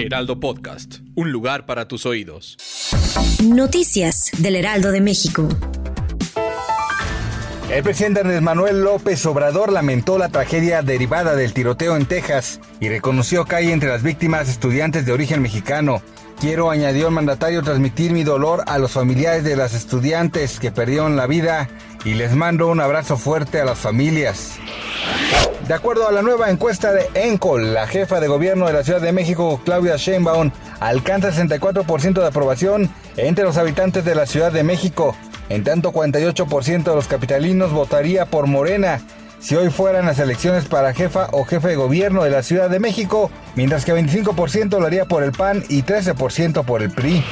Heraldo Podcast, un lugar para tus oídos. Noticias del Heraldo de México. El presidente Andrés Manuel López Obrador lamentó la tragedia derivada del tiroteo en Texas y reconoció que hay entre las víctimas estudiantes de origen mexicano. Quiero, añadió el mandatario, transmitir mi dolor a los familiares de las estudiantes que perdieron la vida y les mando un abrazo fuerte a las familias. De acuerdo a la nueva encuesta de ENCOL, la jefa de gobierno de la Ciudad de México, Claudia Sheinbaum, alcanza 64% de aprobación entre los habitantes de la Ciudad de México. En tanto, 48% de los capitalinos votaría por Morena si hoy fueran las elecciones para jefa o jefe de gobierno de la Ciudad de México, mientras que 25% lo haría por el PAN y 13% por el PRI.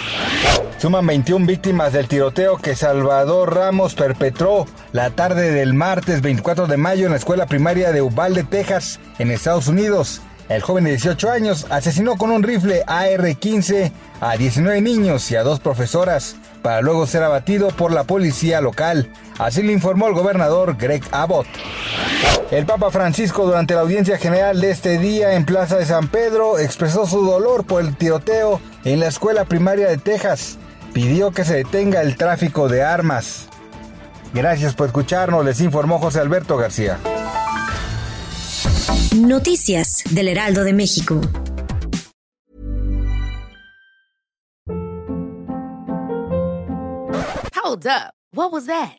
Suman 21 víctimas del tiroteo que Salvador Ramos perpetró la tarde del martes 24 de mayo en la escuela primaria de Uvalde, Texas, en Estados Unidos. El joven de 18 años asesinó con un rifle AR-15 a 19 niños y a dos profesoras, para luego ser abatido por la policía local. Así le informó el gobernador Greg Abbott. El Papa Francisco durante la audiencia general de este día en Plaza de San Pedro expresó su dolor por el tiroteo en la escuela primaria de Texas. Pidió que se detenga el tráfico de armas. Gracias por escucharnos, les informó José Alberto García. Noticias del Heraldo de México. Hold up. What was that?